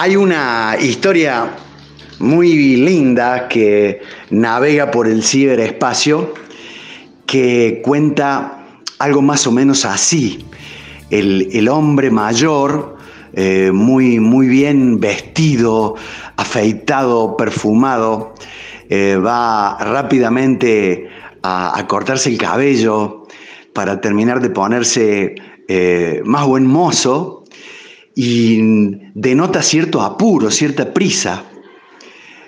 Hay una historia muy linda que navega por el ciberespacio que cuenta algo más o menos así. El, hombre mayor, eh, muy, muy bien vestido, afeitado, perfumado, eh, va rápidamente a, cortarse el cabello para terminar de ponerse eh, más buen mozo y denota cierto apuro, cierta prisa.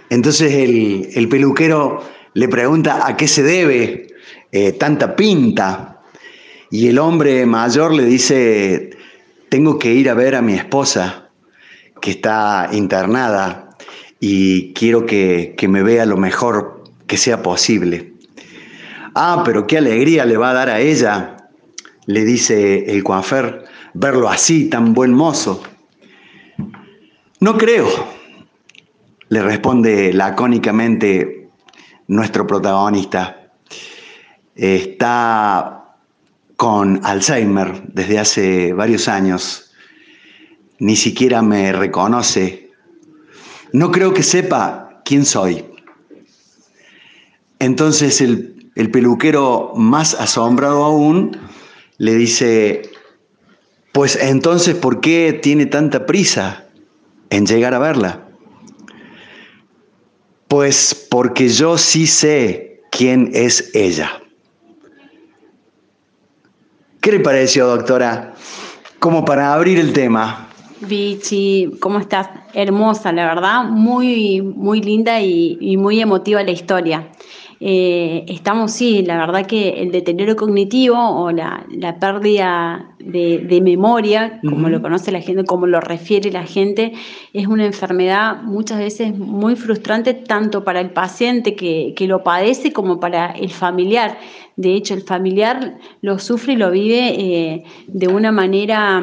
Entonces el, peluquero le pregunta a qué se debe eh, tanta pinta y el hombre mayor le dice, tengo que ir a ver a mi esposa que está internada y quiero que, que me vea lo mejor que sea posible. Ah, pero qué alegría le va a dar a ella, le dice el coafer, verlo así, tan buen mozo. No creo, le responde lacónicamente nuestro protagonista. Está con Alzheimer desde hace varios años. Ni siquiera me reconoce. No creo que sepa quién soy. Entonces el, el peluquero, más asombrado aún, le dice, pues entonces, ¿por qué tiene tanta prisa en llegar a verla? Pues porque yo sí sé quién es ella. ¿Qué le pareció, doctora? Como para abrir el tema. Vichy, ¿cómo estás? Hermosa, la verdad, muy, muy linda y, y muy emotiva la historia. Eh, estamos, sí, la verdad que el deterioro cognitivo o la, pérdida de, memoria, como lo conoce la gente, como lo refiere la gente, es una enfermedad muchas veces muy frustrante tanto para el paciente que, que lo padece como para el familiar. De hecho, el familiar lo sufre y lo vive eh, de una manera,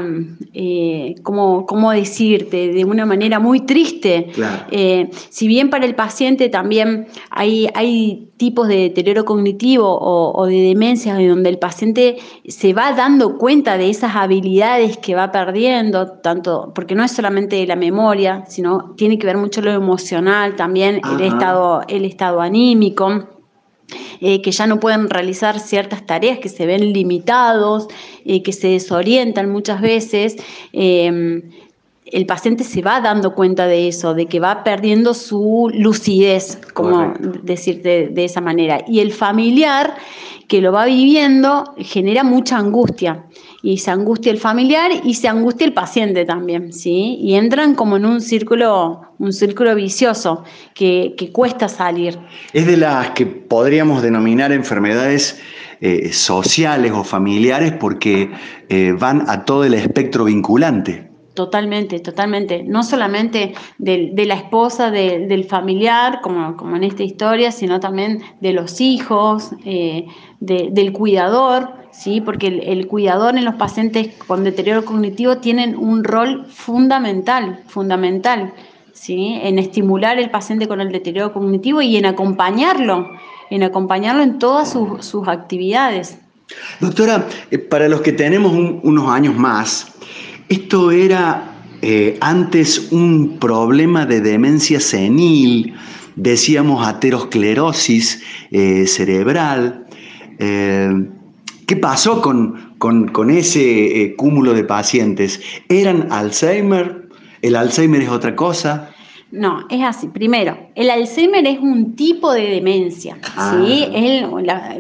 eh, ¿cómo, decirte? De una manera muy triste. Eh, si bien para el paciente también hay, hay tipos de deterioro cognitivo o, de demencia donde el paciente se va dando cuenta de esas habilidades que va perdiendo, tanto porque no es solamente la memoria, sino tiene que ver mucho lo emocional, también el estado, el estado anímico. Eh, que ya no pueden realizar ciertas tareas, que se ven limitados, eh, que se desorientan muchas veces. Eh, el paciente se va dando cuenta de eso, de que va perdiendo su lucidez, como decirte de esa manera. Y el familiar que lo va viviendo genera mucha angustia y se angustia el familiar y se angustia el paciente también, ¿sí? Y entran como en un círculo, un círculo vicioso que, cuesta salir. Es de las que podríamos denominar enfermedades eh, sociales o familiares porque eh, van a todo el espectro vinculante. Totalmente, totalmente. No solamente de, la esposa, del familiar, como, como, en esta historia, sino también de los hijos, eh, del cuidador, ¿sí? porque el, cuidador en los pacientes con deterioro cognitivo tienen un rol fundamental, fundamental, ¿sí? en estimular el paciente con el deterioro cognitivo y en acompañarlo, en acompañarlo en todas sus, actividades. Doctora, eh, para los que tenemos unos años más, esto era eh, antes un problema de demencia senil, decíamos aterosclerosis eh, cerebral. Eh, ¿Qué pasó con, con ese cúmulo de pacientes? ¿Eran Alzheimer? ¿El Alzheimer es otra cosa? No, es así. Primero, el Alzheimer es un tipo de demencia, ah. ¿sí? Es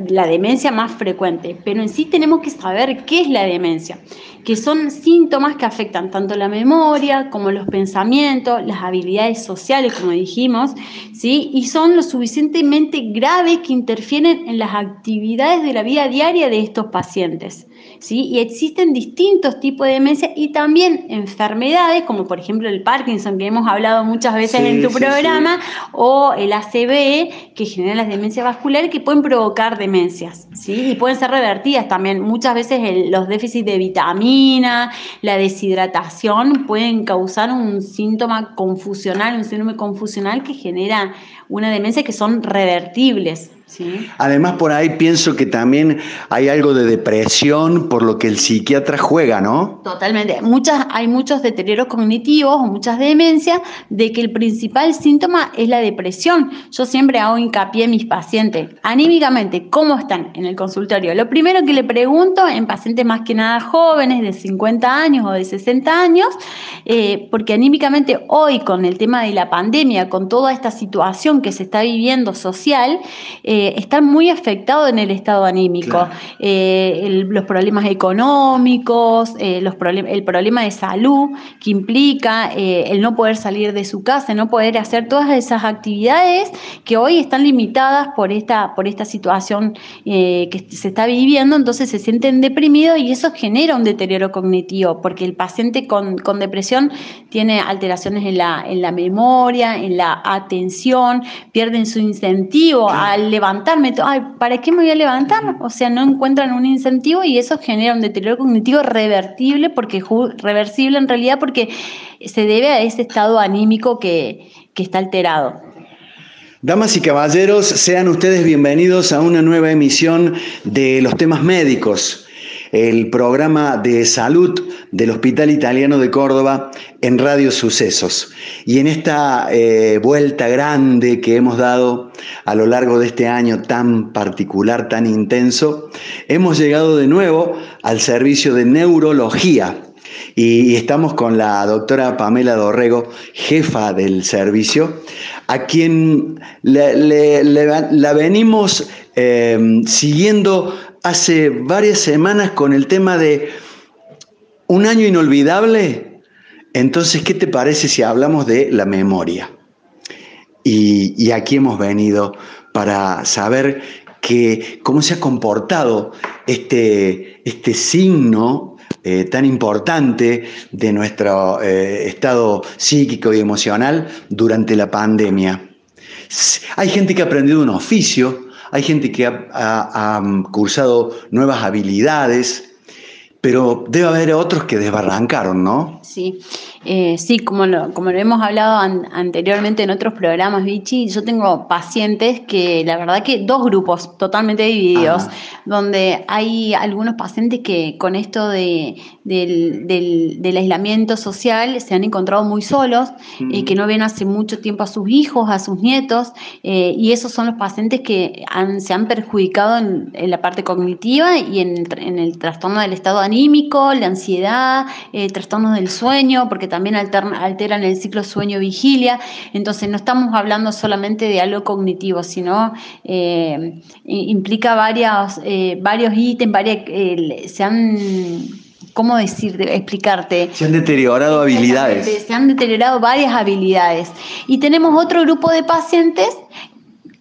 la, demencia más frecuente, pero en sí tenemos que saber qué es la demencia, que son síntomas que afectan tanto la memoria como los pensamientos, las habilidades sociales, como dijimos, ¿sí? Y son lo suficientemente graves que interfieren en las actividades de la vida diaria de estos pacientes. Y existen distintos tipos de demencia y también enfermedades, como por ejemplo el Parkinson, que hemos hablado muchas veces en tu programa, o el ACV, que genera las demencias vasculares, que pueden provocar demencias, ¿sí? Y pueden ser revertidas también. Muchas veces los déficits de vitamina, la deshidratación, pueden causar un síntoma confusional, un síndrome confusional que genera una demencia que son revertibles. Además, por ahí pienso que también hay algo de depresión por lo que el psiquiatra juega, ¿no? Totalmente. Muchas, hay muchos deterioros cognitivos o muchas demencias de que el principal síntoma es la depresión. Yo siempre hago hincapié en mis pacientes. Anímicamente, ¿cómo están en el consultorio? Lo primero que le pregunto en pacientes más que nada jóvenes, de 50 años o de 60 años, eh, porque anímicamente hoy con el tema de la pandemia, con toda esta situación que se está viviendo social, eh, están muy afectados en el estado anímico. Eh, los problemas económicos, eh, los el problema de salud que implica el no poder salir de su casa, no poder hacer todas esas actividades que hoy están limitadas por esta, por esta situación que se está viviendo, entonces se sienten deprimidos y eso genera un deterioro cognitivo, porque el paciente con, con depresión tiene alteraciones en la, en la memoria, en la atención, pierden su incentivo al levantar levantarme, ay, ¿para qué me voy a levantar? O sea, no encuentran un incentivo y eso genera un deterioro cognitivo revertible, porque reversible en realidad porque se debe a ese estado anímico que, que está alterado. Damas y caballeros, sean ustedes bienvenidos a una nueva emisión de los temas médicos el programa de salud del Hospital Italiano de Córdoba en Radio Sucesos. Y en esta eh, vuelta grande que hemos dado a lo largo de este año tan particular, tan intenso, hemos llegado de nuevo al servicio de neurología. Y, estamos con la doctora Pamela Dorrego, jefa del servicio, a quien la venimos eh, siguiendo hace varias semanas con el tema de un año inolvidable. Entonces, ¿qué te parece si hablamos de la memoria? Y, aquí hemos venido para saber cómo se ha comportado este, este signo eh, tan importante de nuestro eh, estado psíquico y emocional durante la pandemia. Hay gente que ha aprendido un oficio, hay gente que ha, cursado nuevas habilidades, pero debe haber otros que desbarrancaron, ¿no? Sí. Eh, sí, como lo, como lo hemos hablado anteriormente en otros programas, Vichy, yo tengo pacientes que la verdad que dos grupos totalmente divididos, donde hay algunos pacientes que con esto de, del, aislamiento social se han encontrado muy solos, y eh, que no ven hace mucho tiempo a sus hijos, a sus nietos, eh, y esos son los pacientes que se han perjudicado en, la parte cognitiva y en, el trastorno del estado anímico, la ansiedad, trastornos del sueño, porque también también alternan el ciclo sueño-vigilia. Entonces, no estamos hablando solamente de algo cognitivo, sino eh, implica varios, eh, varios ítems, varias, se han ¿cómo decir, explicarte? Se han deteriorado habilidades. Se han deteriorado varias habilidades. Y tenemos otro grupo de pacientes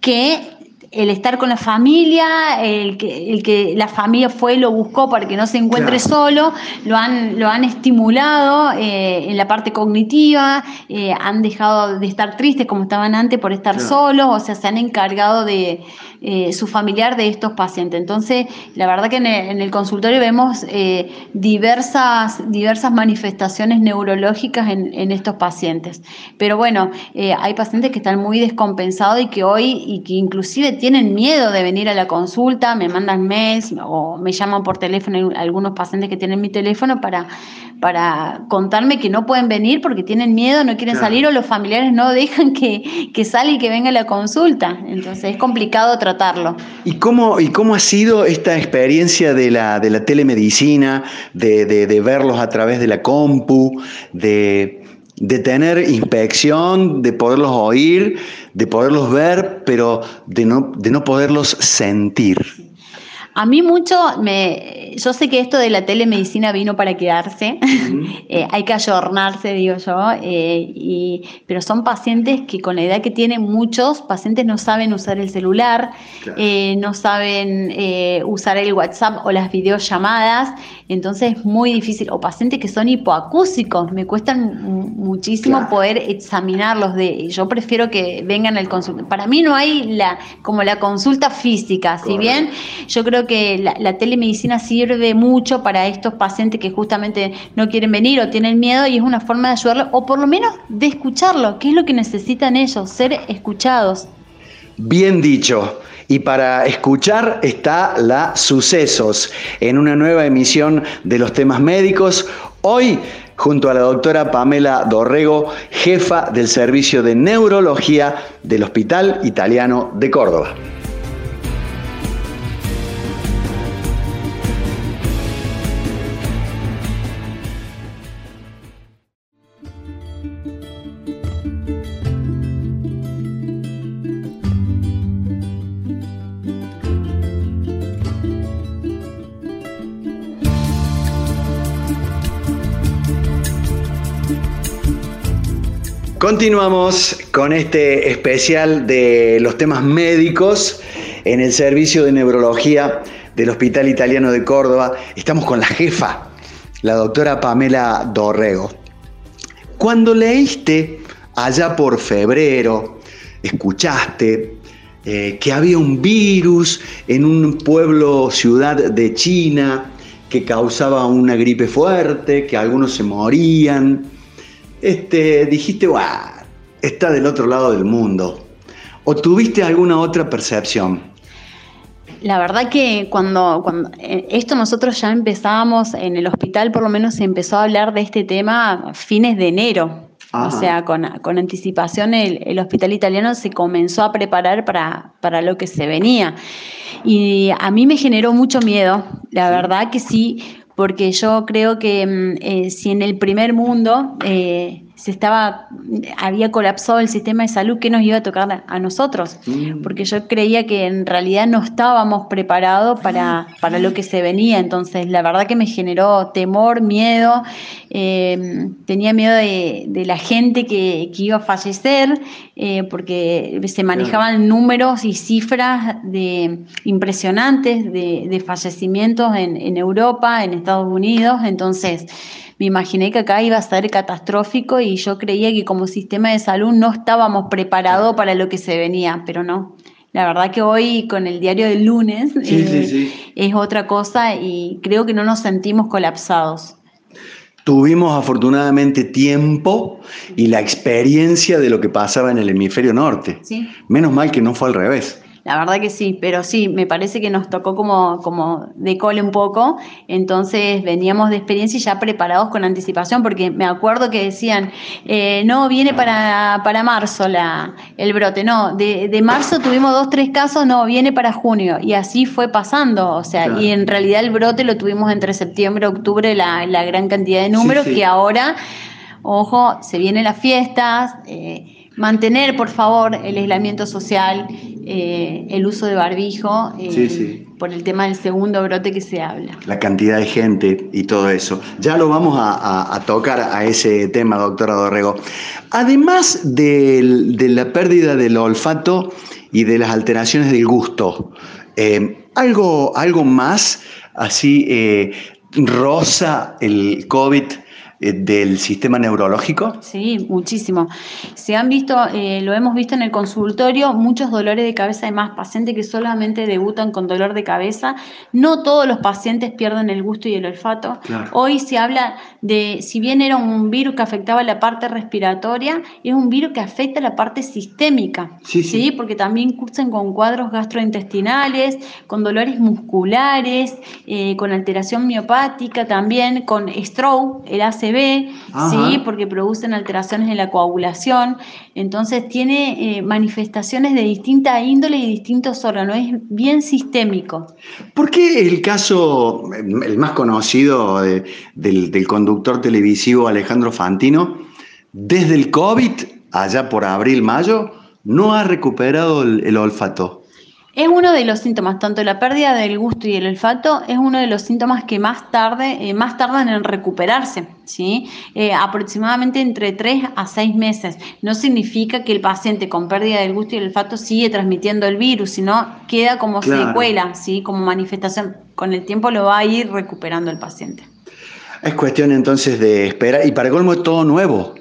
que el estar con la familia, el que, el que la familia fue y lo buscó para que no se encuentre solo, lo han, lo han estimulado eh, en la parte cognitiva, eh, han dejado de estar tristes como estaban antes por estar solos, o sea, se han encargado de, eh, su familiar de estos pacientes. Entonces, la verdad que en el, consultorio vemos eh, diversas, diversas manifestaciones neurológicas en, estos pacientes. Pero bueno, eh, hay pacientes que están muy descompensados y que hoy, y que inclusive tienen miedo de venir a la consulta, me mandan mails o me llaman por teléfono, algunos pacientes que tienen mi teléfono para para contarme que no pueden venir porque tienen miedo, no quieren salir o los familiares no dejan que, que salga y que venga la consulta. Entonces es complicado tratarlo. ¿Y cómo, y cómo ha sido esta experiencia de la, de la telemedicina, de, de, verlos a través de la compu, de, de tener inspección, de poderlos oír, de poderlos ver, pero de no, de no poderlos sentir? A mí mucho, me, yo sé que esto de la telemedicina vino para quedarse, eh, hay que ayornarse, digo yo, eh, y, pero son pacientes que con la edad que tienen muchos, pacientes no saben usar el celular, eh, no saben usar el WhatsApp o las videollamadas, entonces es muy difícil, o pacientes que son hipoacúsicos, me cuestan muchísimo poder examinarlos, de, yo prefiero que vengan al consulta. Para mí no hay la, como la consulta física, si bien yo creo que la, telemedicina sirve mucho para estos pacientes que justamente no quieren venir o tienen miedo y es una forma de ayudarlos o por lo menos de escucharlo, que es lo que necesitan ellos, ser escuchados. Bien dicho. Y para escuchar está la Sucesos en una nueva emisión de los temas médicos. Hoy junto a la doctora Pamela Dorrego, jefa del Servicio de Neurología del Hospital Italiano de Córdoba. Continuamos con este especial de los temas médicos en el servicio de neurología del Hospital Italiano de Córdoba. Estamos con la jefa, la doctora Pamela Dorrego. Cuando leíste allá por febrero, escuchaste eh, que había un virus en un pueblo, ciudad de China, que causaba una gripe fuerte, que algunos se morían, este, dijiste, está del otro lado del mundo. ¿O tuviste alguna otra percepción? La verdad que cuando, cuando eh, esto nosotros ya empezábamos en el hospital, por lo menos se empezó a hablar de este tema a fines de enero. O sea, con, anticipación el, hospital italiano se comenzó a preparar para, para, lo que se venía. Y a mí me generó mucho miedo, la verdad que sí, porque yo creo que mm, eh, si en el primer mundo eh, se estaba, había colapsado el sistema de salud, ¿qué nos iba a tocar a nosotros? Mm. Porque yo creía que en realidad no estábamos preparados para, para lo que se venía. Entonces, la verdad que me generó temor, miedo. Eh, tenía miedo de, la gente que, iba a fallecer, eh, porque se manejaban números y cifras de, impresionantes de, fallecimientos en, en Europa, en Estados Unidos. Entonces, me imaginé que acá iba a ser catastrófico y yo creía que como sistema de salud no estábamos preparados para lo que se venía, pero no. La verdad que hoy con el diario del lunes eh, es otra cosa y creo que no nos sentimos colapsados. Tuvimos afortunadamente tiempo y la experiencia de lo que pasaba en el hemisferio norte. Menos mal que no fue al revés. La verdad que sí, pero sí, me parece que nos tocó como, como de cole un poco, entonces veníamos de experiencia y ya preparados con anticipación, porque me acuerdo que decían, eh, no, viene para, para marzo la, el brote, no, de, de, marzo tuvimos dos, tres casos, no, viene para junio, y así fue pasando, o sea, y en realidad el brote lo tuvimos entre septiembre, octubre, la, la gran cantidad de números, que ahora, ojo, se vienen las fiestas. Eh, mantener, por favor, el aislamiento social, eh, el uso de barbijo, eh, por el tema del segundo brote que se habla. La cantidad de gente y todo eso. Ya lo vamos a, tocar a ese tema, doctora Dorrego. Además de, la pérdida del olfato y de las alteraciones del gusto, eh, algo, algo más así rosa el COVID del sistema neurológico? Sí, muchísimo. Se han visto, eh, lo hemos visto en el consultorio, muchos dolores de cabeza, más pacientes que solamente debutan con dolor de cabeza. No todos los pacientes pierden el gusto y el olfato. Hoy se habla de, si bien era un virus que afectaba la parte respiratoria, es un virus que afecta la parte sistémica. Sí, sí. Porque también cursan con cuadros gastrointestinales, con dolores musculares, eh, con alteración miopática también, con stroke, el ACV ¿sí? porque producen alteraciones en la coagulación. Entonces tiene eh, manifestaciones de distinta índole y distintos órganos, es bien sistémico. ¿Por qué el caso, el más conocido del, conductor televisivo Alejandro Fantino, desde el COVID, allá por abril, mayo, no ha recuperado el olfato? Es uno de los síntomas, tanto la pérdida del gusto y el olfato, es uno de los síntomas que más tarde, eh, más tardan en recuperarse, ¿sí? Eh, aproximadamente entre 3 a 6 meses. No significa que el paciente con pérdida del gusto y el olfato sigue transmitiendo el virus, sino queda como secuela, ¿sí? Como manifestación. Con el tiempo lo va a ir recuperando el paciente. Es cuestión entonces de esperar, y para colmo es todo nuevo.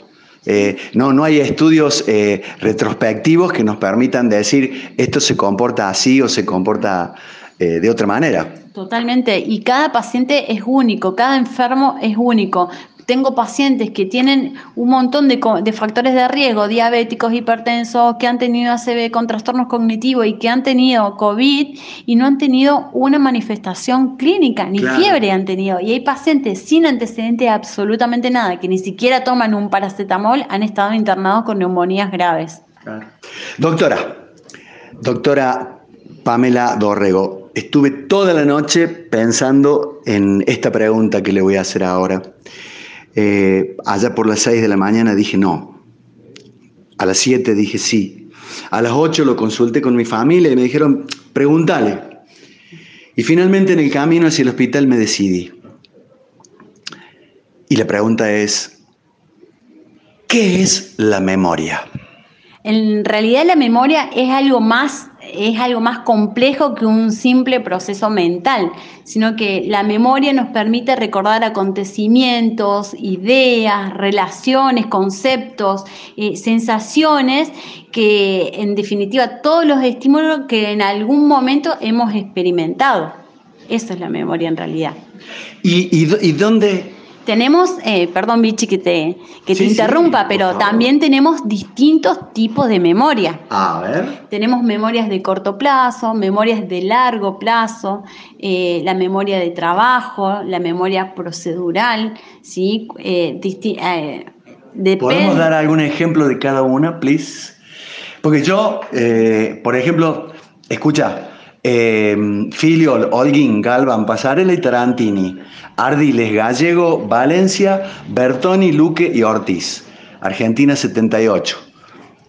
Eh, no, no hay estudios eh, retrospectivos que nos permitan decir esto se comporta así o se comporta eh, de otra manera. Totalmente, y cada paciente es único, cada enfermo es único. Tengo pacientes que tienen un montón de, de, factores de riesgo, diabéticos, hipertensos, que han tenido ACV con trastornos cognitivos y que han tenido COVID y no han tenido una manifestación clínica, ni fiebre han tenido. Y hay pacientes sin antecedentes absolutamente nada, que ni siquiera toman un paracetamol, han estado internados con neumonías graves. Doctora, doctora Pamela Dorrego, estuve toda la noche pensando en esta pregunta que le voy a hacer ahora. Eh, allá por las 6 de la mañana dije no. A las 7 dije sí. A las 8 lo consulté con mi familia y me dijeron, pregúntale. Y finalmente en el camino hacia el hospital me decidí. Y la pregunta es, ¿qué es la memoria? En realidad la memoria es algo más es algo más complejo que un simple proceso mental, sino que la memoria nos permite recordar acontecimientos, ideas, relaciones, conceptos, eh, sensaciones que en definitiva todos los estímulos que en algún momento hemos experimentado. Eso es la memoria en realidad. ¿Y, y dónde, tenemos, eh, perdón Vichy que te, que te interrumpa, pero también tenemos distintos tipos de memoria. A ver. Tenemos memorias de corto plazo, memorias de largo plazo, eh, la memoria de trabajo, la memoria procedural, ¿sí? Eh, ¿Podemos dar algún ejemplo de cada una, please? Porque yo, por ejemplo, escucha, Filiol, Olguín, Galvan, Pasarela y Tarantini Ardiles Gallego, Valencia, Bertoni, Luque y Ortiz. Argentina 78.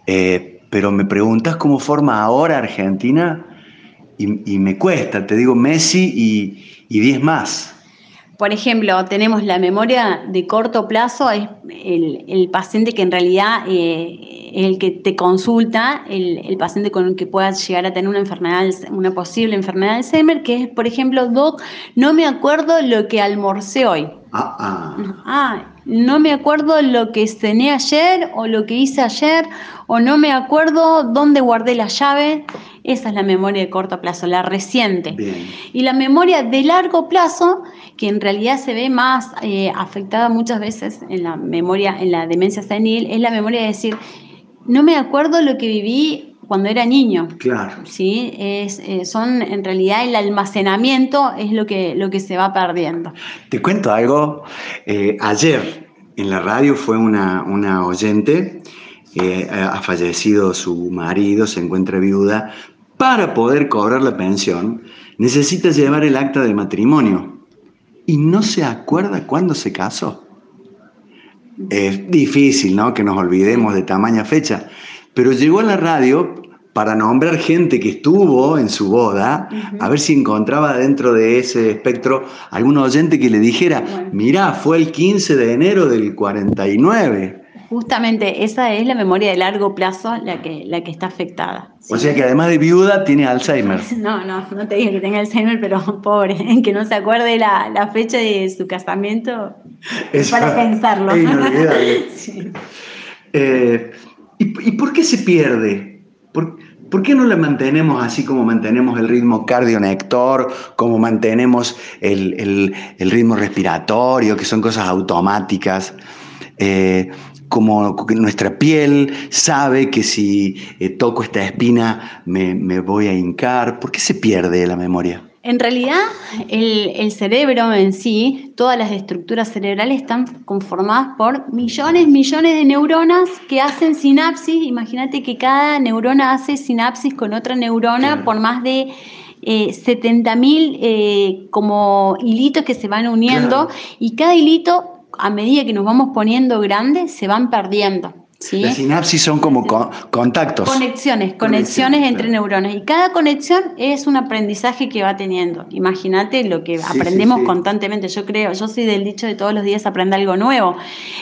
Eh, pero me preguntas cómo forma ahora Argentina y, me cuesta, te digo Messi y 10 más. Por ejemplo, tenemos la memoria de corto plazo, es el, paciente que en realidad eh, es el que te consulta, el, paciente con el que puedas llegar a tener una enfermedad, una posible enfermedad de Alzheimer, que es, por ejemplo, Doc, no me acuerdo lo que almorcé hoy. Ah, ah. ah, no me acuerdo lo que cené ayer o lo que hice ayer, o no me acuerdo dónde guardé la llave. Esa es la memoria de corto plazo, la reciente. Y la memoria de largo plazo, que en realidad se ve más eh, afectada muchas veces en la memoria, en la demencia senil, es la memoria de decir, no me acuerdo lo que viví cuando era niño. Claro. ¿sí? Es, eh, son en realidad el almacenamiento es lo que, lo que se va perdiendo. Te cuento algo. Eh, ayer en la radio fue una, una oyente, ha fallecido su marido, se encuentra viuda. Para poder cobrar la pensión, necesita llevar el acta de matrimonio y no se acuerda cuándo se casó. Es difícil, ¿no? Que nos olvidemos de tamaña fecha. Pero llegó a la radio para nombrar gente que estuvo en su boda, a ver si encontraba dentro de ese espectro algún oyente que le dijera, mirá, fue el 15 de enero del 49. Justamente esa es la memoria de largo plazo la que, la que está afectada. O sea que además de viuda tiene Alzheimer. No, no, no te digo que tenga Alzheimer, pero pobre, en que no se acuerde la, fecha de su casamiento es para pensarlo. Eh, ¿y, por qué se pierde? ¿Por, qué no la mantenemos así como mantenemos el ritmo cardionector, como mantenemos el, ritmo respiratorio, que son cosas automáticas? Eh, como nuestra piel sabe que si eh, toco esta espina me, voy a hincar. ¿Por qué se pierde la memoria? En realidad, el, cerebro en sí, todas las estructuras cerebrales están conformadas por millones, millones de neuronas que hacen sinapsis. Imagínate que cada neurona hace sinapsis con otra neurona por más de eh, 70.000 eh, como hilitos que se van uniendo y cada hilito a medida que nos vamos poniendo grandes, se van perdiendo. Las sinapsis son como contactos. Conexiones, conexiones entre neuronas. Y cada conexión es un aprendizaje que va teniendo. Imagínate lo que aprendemos constantemente. Yo creo, yo soy del dicho de todos los días aprende algo nuevo.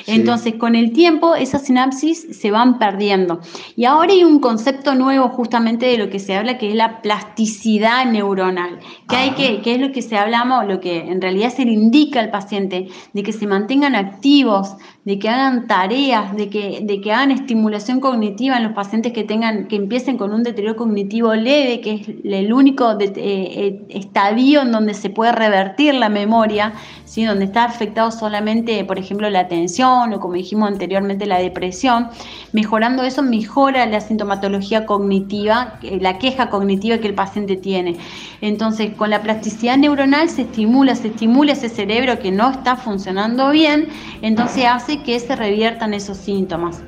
Entonces, con el tiempo, esas sinapsis se van perdiendo. Y ahora hay un concepto nuevo justamente de lo que se habla, que es la plasticidad neuronal. Que, hay que, que es lo que se hablamos, lo que en realidad se le indica al paciente, de que se mantengan activos, de que hagan tareas, de que, de que hagan estimulación cognitiva en los pacientes que tengan, que empiecen con un deterioro cognitivo leve, que es el único eh, eh, estadio en donde se puede revertir la memoria, ¿sí? donde está afectado solamente, por ejemplo, la atención o como dijimos anteriormente, la depresión. Mejorando eso mejora la sintomatología cognitiva, la queja cognitiva que el paciente tiene. Entonces, con la plasticidad neuronal se estimula, se estimula ese cerebro que no está funcionando bien, entonces hace que se reviertan esos síntomas.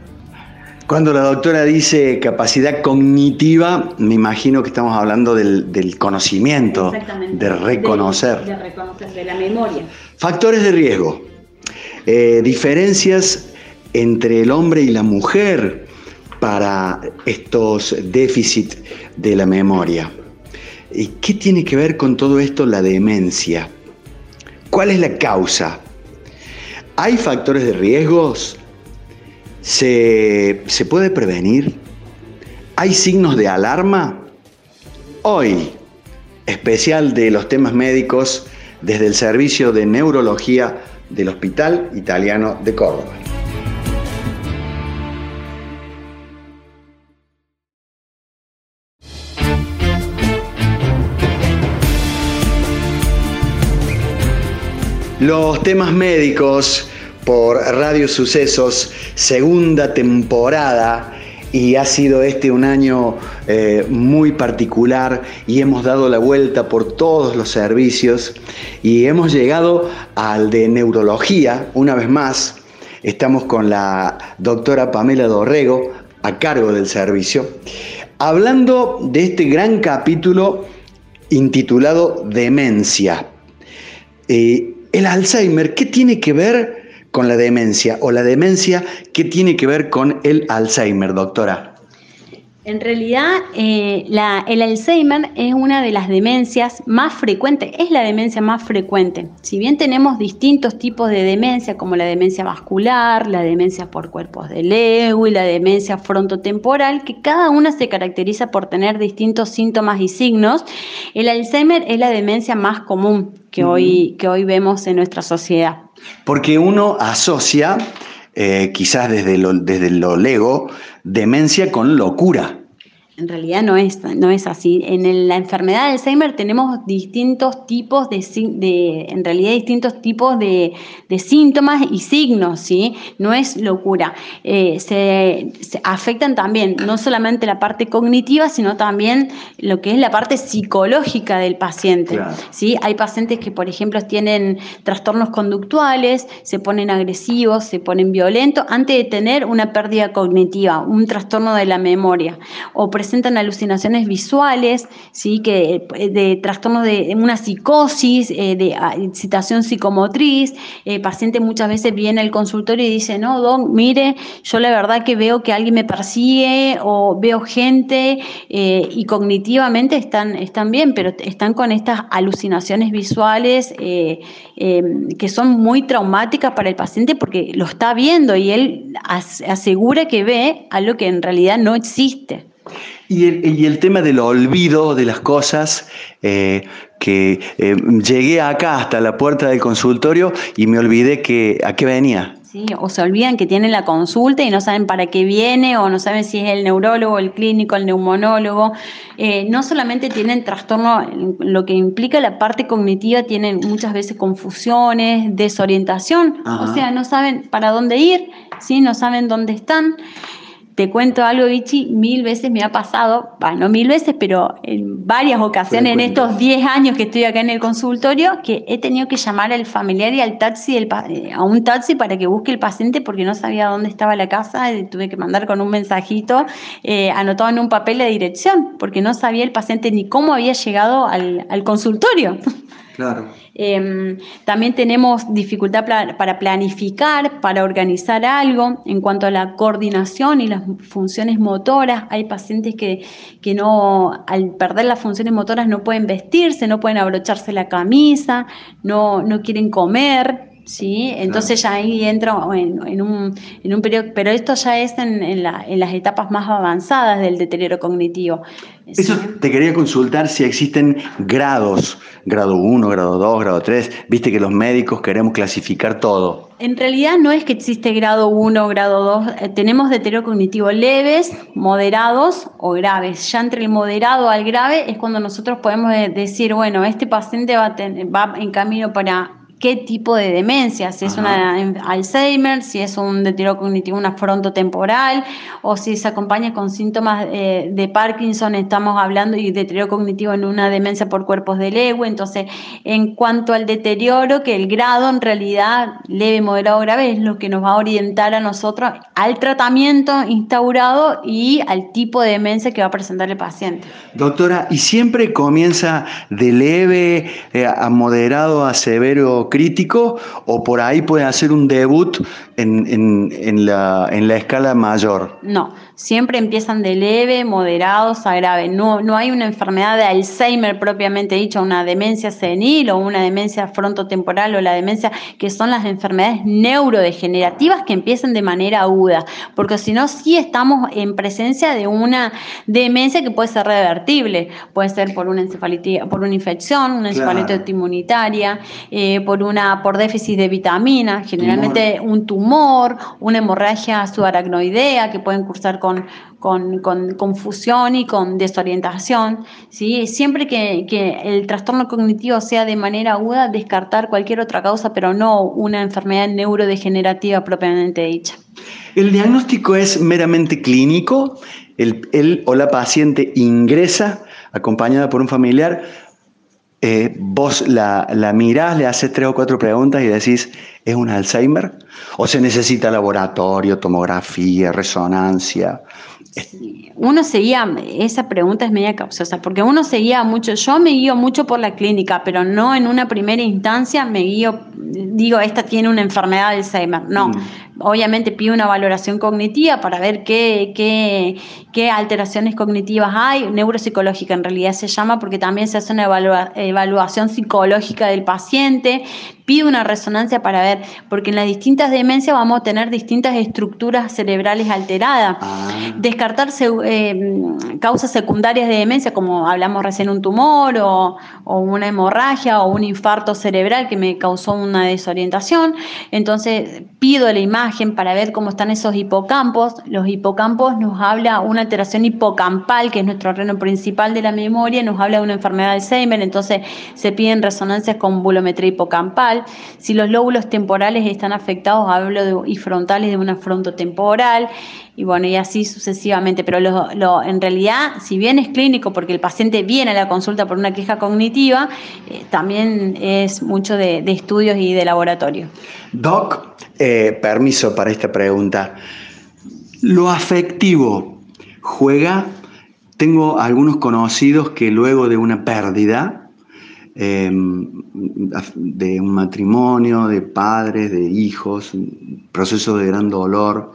Cuando la doctora dice capacidad cognitiva, me imagino que estamos hablando del, conocimiento, de reconocer. De, reconocer, de la memoria. Factores de riesgo. Eh, diferencias entre el hombre y la mujer para estos déficits de la memoria. ¿Y qué tiene que ver con todo esto la demencia? ¿Cuál es la causa? ¿Hay factores de riesgos? ¿Se, ¿Se, puede prevenir? ¿Hay signos de alarma? Hoy, especial de los temas médicos desde el Servicio de Neurología del Hospital Italiano de Córdoba. Los temas médicos por Radio Sucesos, segunda temporada, y ha sido este un año eh, muy particular y hemos dado la vuelta por todos los servicios y hemos llegado al de neurología una vez más. Estamos con la doctora Pamela Dorrego a cargo del servicio, hablando de este gran capítulo intitulado Demencia. Eh, el Alzheimer, ¿qué tiene que ver con la demencia? ¿O la demencia, qué tiene que ver con el Alzheimer, doctora? En realidad, eh, el Alzheimer es una de las demencias más frecuentes, es la demencia más frecuente. Si bien tenemos distintos tipos de demencia, como la demencia vascular, la demencia por cuerpos de Lewy, la demencia frontotemporal, que cada una se caracteriza por tener distintos síntomas y signos, el Alzheimer es la demencia más común que, hoy, que hoy vemos en nuestra sociedad. Porque uno asocia, eh, quizás desde lo, desde lo lego, demencia con locura. En realidad no es, no es así. En la enfermedad de Alzheimer tenemos distintos tipos de, de en realidad distintos tipos de, síntomas y signos, ¿sí? No es locura. Eh, se, afectan también no solamente la parte cognitiva, sino también lo que es la parte psicológica del paciente. ¿sí? Hay pacientes que, por ejemplo, tienen trastornos conductuales, se ponen agresivos, se ponen violentos antes de tener una pérdida cognitiva, un trastorno de la memoria. O presentan alucinaciones visuales, ¿sí? que, eh, de trastornos de una psicosis, eh, de ah, excitación psicomotriz. El eh, paciente muchas veces viene al consultorio y dice, no, don, mire, yo la verdad que veo que alguien me persigue o veo gente y cognitivamente están, están bien, pero están con estas alucinaciones visuales que son muy traumáticas para el paciente porque lo está viendo y él asegura que ve algo que en realidad no existe. Y el, tema del olvido de las cosas, eh, que eh, llegué acá hasta la puerta del consultorio y me olvidé que a qué venía. Sí, o se olvidan que tienen la consulta y no saben para qué viene, o no saben si es el neurólogo, el clínico, el neumonólogo. Eh, no solamente tienen trastorno, lo que implica la parte cognitiva, tienen muchas veces confusiones, desorientación, o sea, no saben para dónde ir, ¿sí? no saben dónde están. Te cuento algo, Vichy, mil veces me ha pasado, bueno, no mil veces, pero en varias ocasiones en estos 10 años que estoy acá en el consultorio, que he tenido que llamar al familiar y al taxi, eh, a un taxi para que busque el paciente porque no sabía dónde estaba la casa, y tuve que mandar con un mensajito eh, anotado en un papel la dirección, porque no sabía el paciente ni cómo había llegado al, al consultorio. Claro. Em, también tenemos dificultad para planificar, para organizar algo. En cuanto a la coordinación y las funciones motoras, hay pacientes que, que no, al perder las funciones motoras no pueden vestirse, no pueden abrocharse la camisa, no, no quieren comer. ¿Sí? Entonces ya ahí entro en, un, en, un, periodo, pero esto ya es en, en, las etapas más avanzadas del deterioro cognitivo. Eso te quería consultar si existen grados, grado 1, grado 2, grado 3, viste que los médicos queremos clasificar todo. En realidad no es que existe grado 1, grado 2, eh, tenemos deterioro cognitivo leves, moderados o graves. Ya entre el moderado al grave es cuando nosotros podemos decir, bueno, este paciente va, va en camino para qué tipo de demencia, si es una Alzheimer, si es un deterioro cognitivo, una frontotemporal, o si se acompaña con síntomas eh, de Parkinson, estamos hablando y deterioro cognitivo en una demencia por cuerpos de Lewy. Entonces, en cuanto al deterioro, que el grado en realidad leve, moderado, grave es lo que nos va a orientar a nosotros al tratamiento instaurado y al tipo de demencia que va a presentar el paciente. Doctora, ¿y siempre comienza de leve eh, a moderado a severo crítico o por ahí puede hacer un debut en, la, en la escala mayor? No, siempre empiezan de leve, moderados a grave. No, no hay una enfermedad de Alzheimer propiamente dicha, una demencia senil o una demencia frontotemporal o la demencia, que son las enfermedades neurodegenerativas que empiezan de manera aguda, porque si no, sí estamos en presencia de una demencia que puede ser revertible, puede ser por una encefalitis, por una infección, una encefalitis inmunitaria, eh, por una por déficit de vitamina, generalmente un tumor, una hemorragia subaracnoidea que pueden cursar con con, confusión y con desorientación. ¿sí? Siempre que, el trastorno cognitivo sea de manera aguda, descartar cualquier otra causa, pero no una enfermedad neurodegenerativa propiamente dicha. ¿El diagnóstico es meramente clínico? El, él o la paciente ingresa acompañada por un familiar, eh, vos la, la, mirás, le haces tres o cuatro preguntas y decís, ¿es un Alzheimer? ¿O se necesita laboratorio, tomografía, resonancia? Uno seguía, esa pregunta es media causosa, porque uno seguía mucho, yo me guío mucho por la clínica, pero no en una primera instancia me guío, digo, esta tiene una enfermedad de Alzheimer, no. Mm obviamente pido una valoración cognitiva para ver qué, qué, qué, alteraciones cognitivas hay, neuropsicológica en realidad se llama, porque también se hace una evaluación psicológica del paciente, pido una resonancia para ver, porque en las distintas demencias vamos a tener distintas estructuras cerebrales alteradas. Ah. Descartar eh, causas secundarias de demencia, como hablamos recién, un tumor o, o una hemorragia o un infarto cerebral que me causó una desorientación. Entonces pido la imagen para ver cómo están esos hipocampos. Los hipocampos nos habla una alteración hipocampal, que es nuestro órgano principal de la memoria, nos habla de una enfermedad de Alzheimer, entonces se piden resonancias con bulometría hipocampal. Si los lóbulos temporales están afectados, hablo de, y frontales de una frontotemporal y bueno, y así sucesivamente. Pero lo, en realidad, si bien es clínico, porque el paciente viene a la consulta por una queja cognitiva, eh, también es mucho de, estudios y de laboratorio. Doc, eh, permiso para esta pregunta. ¿Lo afectivo juega? Tengo algunos conocidos que luego de una pérdida, em, de un matrimonio, de padres, de hijos, proceso de gran dolor,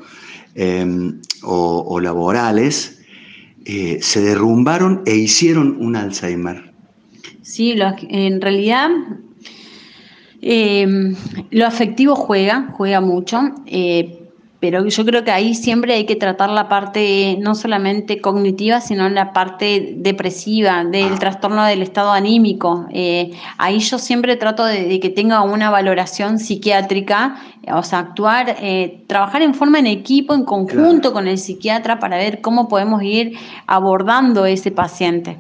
Em, o, laborales, eh, se derrumbaron e hicieron un Alzheimer. Sí, en realidad em, lo afectivo juega, juega mucho. Eh, pero yo creo que ahí siempre hay que tratar la parte no solamente cognitiva, sino la parte depresiva, del ah. trastorno del estado anímico. Eh, ahí yo siempre trato de, que tenga una valoración psiquiátrica, o sea, actuar, eh, trabajar en forma en equipo, en conjunto con el psiquiatra para ver cómo podemos ir abordando ese paciente.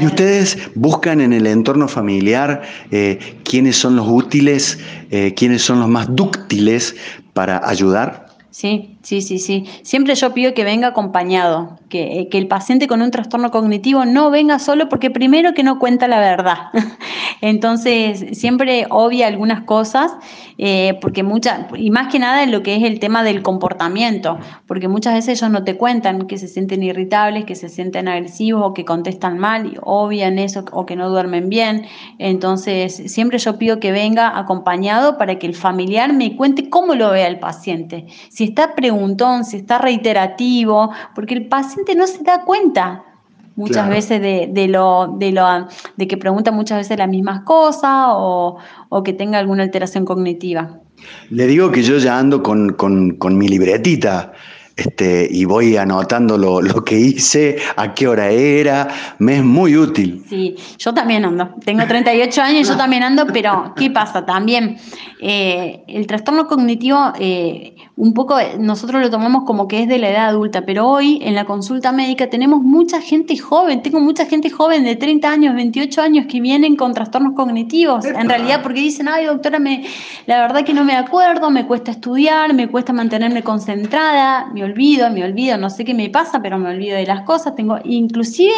¿Y ustedes buscan en el entorno familiar eh, quiénes son los útiles, quiénes son los más dúctiles para ayudar? Sí, sí, sí, sí. Siempre yo pido que venga acompañado, que, que, el paciente con un trastorno cognitivo no venga solo porque primero que no cuenta la verdad. Entonces, siempre obvia algunas cosas, eh, porque muchas, y más que nada en lo que es el tema del comportamiento, porque muchas veces ellos no te cuentan que se sienten irritables, que se sienten agresivos o que contestan mal, y obvian eso o que no duermen bien. Entonces, siempre yo pido que venga acompañado para que el familiar me cuente cómo lo ve el paciente. Si está preguntón, si está reiterativo, porque el paciente no se da cuenta muchas veces de, lo, de, lo, de que pregunta muchas veces las mismas cosas o, que tenga alguna alteración cognitiva. Le digo que yo ya ando con, con mi libretita este, y voy anotando lo, que hice, a qué hora era, me es muy útil. Sí, yo también ando, tengo 38 años, yo también ando, pero ¿qué pasa? También eh, el trastorno cognitivo, eh, un poco nosotros lo tomamos como que es de la edad adulta, pero hoy en la consulta médica tenemos mucha gente joven, tengo mucha gente joven de 30 años, 28 años que vienen con trastornos cognitivos, en realidad porque dicen, ay doctora, me, la verdad que no me acuerdo, me cuesta estudiar, me cuesta mantenerme concentrada, olvido, me olvido, no sé qué me pasa, pero me olvido de las cosas. Tengo, inclusive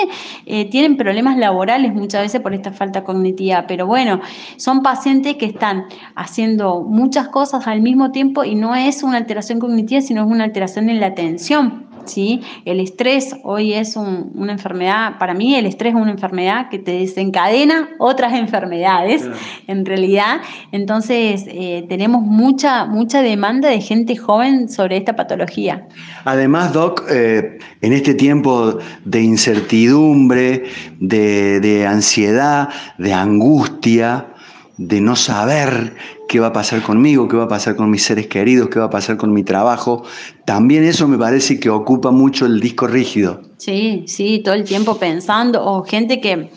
eh, tienen problemas laborales muchas veces por esta falta cognitiva, pero bueno, son pacientes que están haciendo muchas cosas al mismo tiempo y no es una alteración cognitiva, sino es una alteración en la atención. ¿Sí? El estrés hoy es una enfermedad, para mí el estrés es una enfermedad que te desencadena otras enfermedades, en realidad. Entonces, eh, tenemos mucha, mucha demanda de gente joven sobre esta patología. Además, Doc, eh, en este tiempo de incertidumbre, de ansiedad, de angustia, de no saber qué va a pasar conmigo, qué va a pasar con mis seres queridos, qué va a pasar con mi trabajo. También eso me parece que ocupa mucho el disco rígido. Sí, sí, todo el tiempo pensando, o gente que,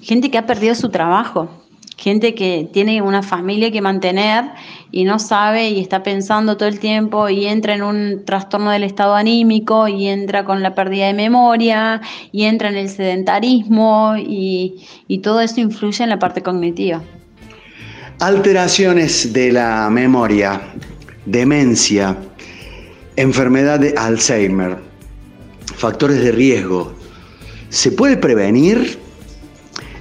gente que ha perdido su trabajo, gente que tiene una familia que mantener y no sabe y está pensando todo el tiempo y entra en un trastorno del estado anímico y entra con la pérdida de memoria y entra en el sedentarismo y, y todo eso influye en la parte cognitiva. Alteraciones de la memoria, demencia, enfermedad de Alzheimer, factores de riesgo. ¿Se puede prevenir?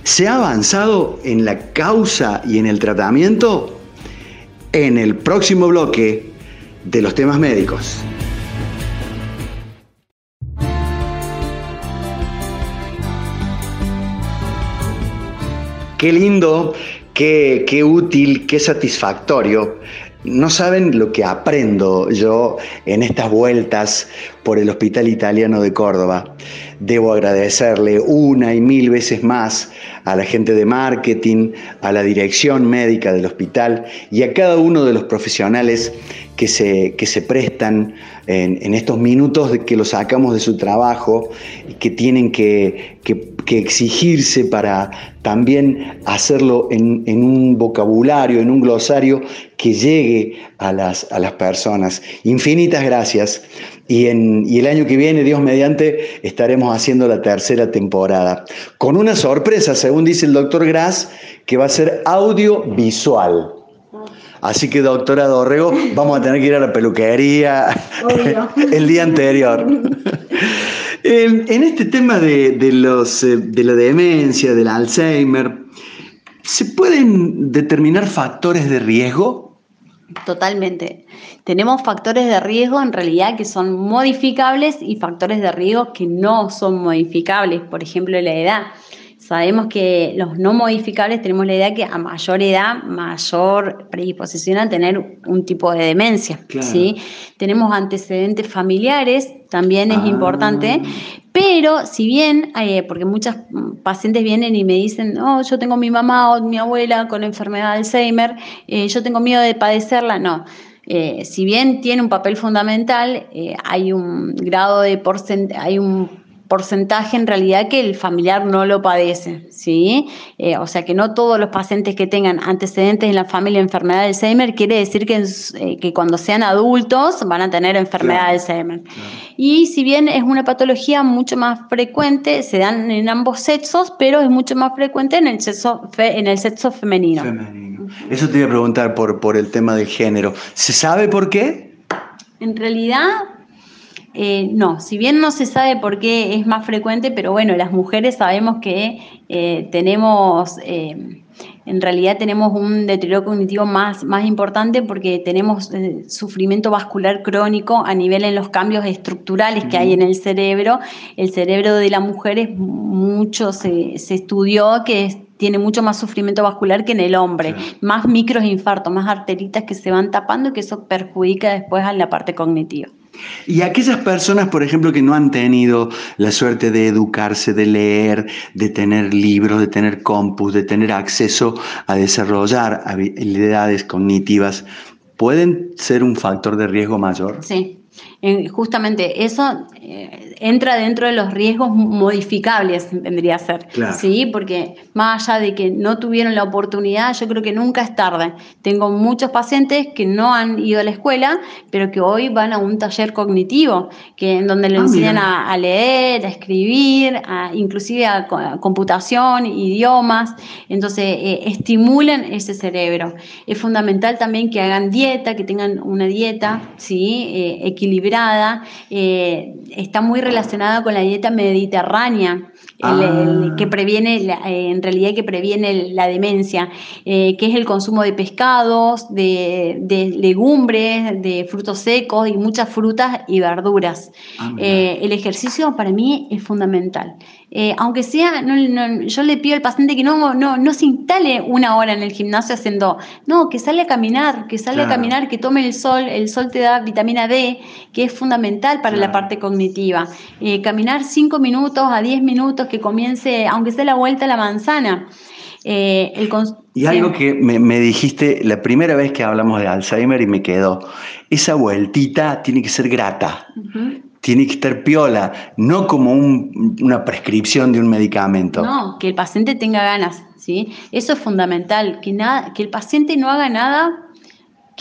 ¿Se ha avanzado en la causa y en el tratamiento? En el próximo bloque de los temas médicos. Qué lindo qué, útil, qué satisfactorio. No saben lo que aprendo yo en estas vueltas por el Hospital Italiano de Córdoba. Debo agradecerle una y mil veces más a la gente de marketing, a la dirección médica del hospital y a cada uno de los profesionales que se, que se prestan en, estos minutos que lo sacamos de su trabajo y que tienen que, exigirse para también hacerlo en, un vocabulario, en un glosario que llegue a las, a las personas. Infinitas gracias. Y, en, y el año que viene, Dios mediante, estaremos haciendo la tercera temporada. Con una sorpresa, según dice el doctor Gras, que va a ser audiovisual. Así que, doctora Dorrego, vamos a tener que ir a la peluquería el día anterior. en este tema de, los, eh, de la demencia, del Alzheimer, ¿se pueden determinar factores de riesgo? Totalmente. Tenemos factores de riesgo en realidad que son modificables y factores de riesgo que no son modificables, por ejemplo la edad. Sabemos que los no modificables tenemos la idea que a mayor edad, mayor predisposición a tener un tipo de demencia. ¿sí? Tenemos antecedentes familiares, también es ah. importante, pero si bien, eh, porque muchas pacientes vienen y me dicen, oh, yo tengo mi mamá o mi abuela con enfermedad de Alzheimer, eh, yo tengo miedo de padecerla, no. Eh, si bien tiene un papel fundamental, hay un grado de porcentaje, hay un porcentaje en realidad que el familiar no lo padece, ¿sí? Eh, o sea que no todos los pacientes que tengan antecedentes en la familia de enfermedad de Alzheimer quiere decir que, eh, que cuando sean adultos van a tener enfermedad de Alzheimer. Y si bien es una patología mucho más frecuente, se dan en ambos sexos, pero es mucho más frecuente en el sexo, en el sexo femenino. femenino. Eso te iba a preguntar por, por el tema del género. ¿Se sabe por qué? En realidad, eh, no, si bien no se sabe por qué es más frecuente, pero bueno, las mujeres sabemos que eh, tenemos, eh, en realidad tenemos un deterioro cognitivo más, más importante porque tenemos sufrimiento vascular crónico a nivel en los cambios estructurales que hay en el cerebro. El cerebro de la mujer es mucho, se, estudió que tiene mucho más sufrimiento vascular que en el hombre, más microinfartos, más arteritas que se van tapando y que eso perjudica después a la parte cognitiva. Y aquellas personas, por ejemplo, que no han tenido la suerte de educarse, de leer, de tener libros, de tener compus, de tener acceso a desarrollar habilidades cognitivas pueden ser un factor de riesgo mayor. Sí, justamente eso eh, entra dentro de los riesgos modificables, vendría a ser. Sí, porque más allá de que no tuvieron la oportunidad, yo creo que nunca es tarde. Tengo muchos pacientes que no han ido a la escuela, pero que hoy van a un taller cognitivo, que en donde le ah, enseñan a, leer, a escribir, a, inclusive a, computación, idiomas. Entonces, eh, estimulan ese cerebro. Es fundamental también que hagan dieta, que tengan una dieta, ¿sí? Eh, equilibrada, eh, está muy relacionada con la dieta mediterránea. Ah. que previene, eh, en realidad que previene la demencia, eh, que es el consumo de pescados, de, legumbres, de frutos secos y muchas frutas y verduras. Ah, el ejercicio para mí es fundamental. Eh, aunque sea, yo le pido al paciente que no, no, no se instale una hora en el gimnasio haciendo, no, que salga a caminar, que salga a caminar, que tome el sol, el sol te da vitamina D, que es fundamental para la parte cognitiva. Eh, caminar 5 minutos a 10 minutos, que comience, aunque sea la vuelta a la manzana. Eh, y algo que me, dijiste la primera vez que hablamos de Alzheimer y me quedó, esa vueltita tiene que ser grata tiene que estar piola, no como una prescripción de un medicamento. No, que el paciente tenga ganas, ¿sí? Eso es fundamental, que, nada, que el paciente no haga nada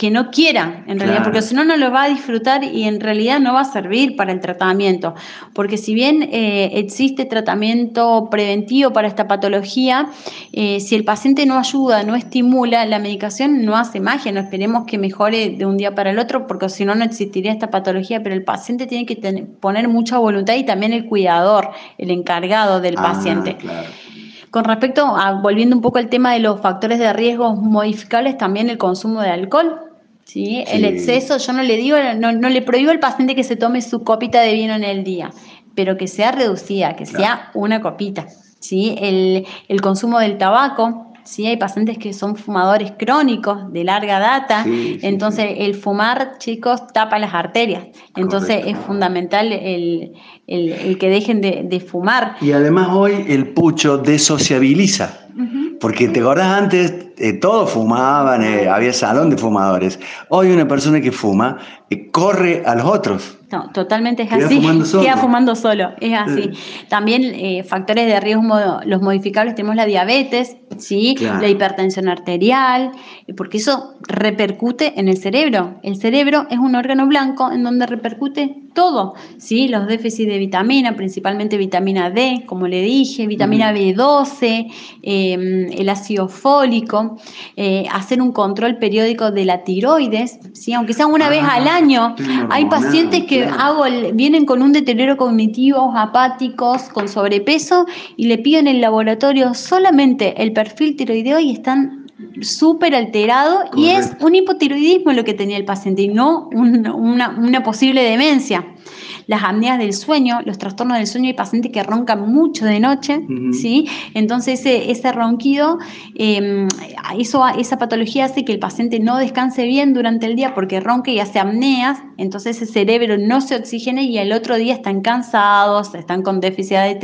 que no quiera, en realidad, porque si no, no lo va a disfrutar y en realidad no va a servir para el tratamiento. Porque si bien eh, existe tratamiento preventivo para esta patología, eh, si el paciente no ayuda, no estimula, la medicación no hace magia, no esperemos que mejore de un día para el otro, porque si no, no existiría esta patología, pero el paciente tiene que poner mucha voluntad y también el cuidador, el encargado del ah, paciente. Con respecto a, volviendo un poco al tema de los factores de riesgo modificables, también el consumo de alcohol ¿sí? El exceso, yo no le digo, no, le prohíbo al paciente que se tome su copita de vino en el día, pero que sea reducida, que sea una copita. ¿sí? El, el consumo del tabaco, ¿sí? Hay pacientes que son fumadores crónicos de larga data, entonces el fumar, chicos, tapa las arterias, entonces es fundamental el, que dejen de, fumar. Y además hoy el pucho desociabiliza, porque te acordás antes, eh, todos fumaban, eh, había salón de fumadores, hoy una persona que fuma eh, corre a los otros. No, totalmente es así. Queda fumando solo, es así. También eh, factores de riesgo, los modificables, tenemos la diabetes, ¿sí? la hipertensión arterial, porque eso repercute en el cerebro. El cerebro es un órgano blanco en donde repercute todo, ¿sí? los déficits de vitamina, principalmente vitamina D, como le dije, vitamina B12, em, el ácido fólico, eh, hacer un control periódico de la tiroides, ¿sí? aunque sea una vez al año. Hay pacientes que hago vienen con un deterioro cognitivo, apáticos, con sobrepeso y le pido en el laboratorio solamente el perfil tiroideo y están súper alterado y es un hipotiroidismo lo que tenía el paciente y no una, una posible demencia las apneas del sueño, los trastornos del sueño, hay pacientes que roncan mucho de noche, ¿sí? Entonces ese, ese ronquido, eso, esa patología hace que el paciente no descanse bien durante el día porque ronca y hace apneas, entonces ese cerebro no se oxigena y al otro día están cansados, están con déficit,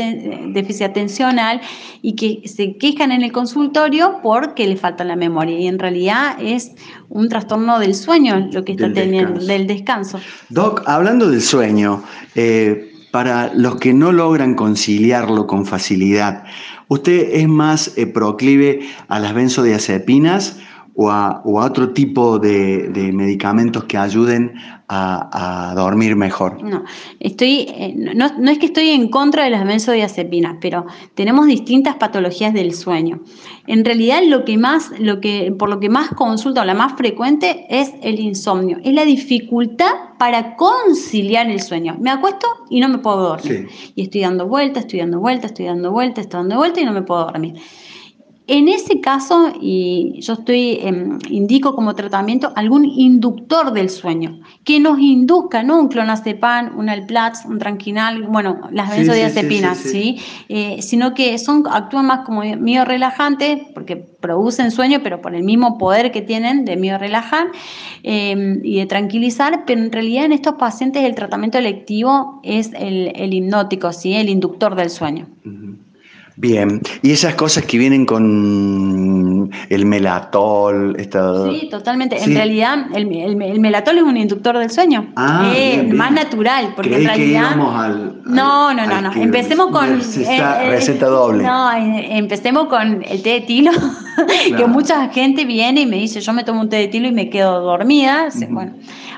déficit atencional y que se quejan en el consultorio porque le falta la memoria y en realidad es un trastorno del sueño lo que está teniendo, del descanso. Doc, hablando del sueño, eh, para los que no logran conciliarlo con facilidad, ¿usted es más eh, proclive a las benzodiazepinas o a, otro tipo de, medicamentos que ayuden a, dormir mejor. No, estoy, eh, no, no, es que estoy en contra de las benzodiazepinas, pero tenemos distintas patologías del sueño. En realidad, lo que más, lo que, por lo que más consulta o la más frecuente es el insomnio, es la dificultad para conciliar el sueño. Me acuesto y no me puedo dormir. Y estoy dando vueltas, estoy dando vueltas, estoy dando vueltas, estoy dando vueltas y no me puedo dormir. En ese caso, y yo estoy, em, indico como tratamiento algún inductor del sueño, que nos induzca, no un clonazepam, un Alplatz, un tranquinal, bueno, las benzodiazepinas, sí, eh, sino que son, actúan más como mío relajante, porque producen sueño, pero por el mismo poder que tienen de mío relajar em, y de tranquilizar, pero en realidad en estos pacientes el tratamiento electivo es el, hipnótico, ¿sí? el inductor del sueño. Bien, y esas cosas que vienen con el melatol, Sí, totalmente. En realidad, el, melatol es un inductor del sueño. Ah, es más natural, porque en realidad. no, no, no, no. Empecemos con. Receta, eh, receta doble. No, empecemos con el té de tilo, que mucha gente viene y me dice, yo me tomo un té de tilo y me quedo dormida. Bueno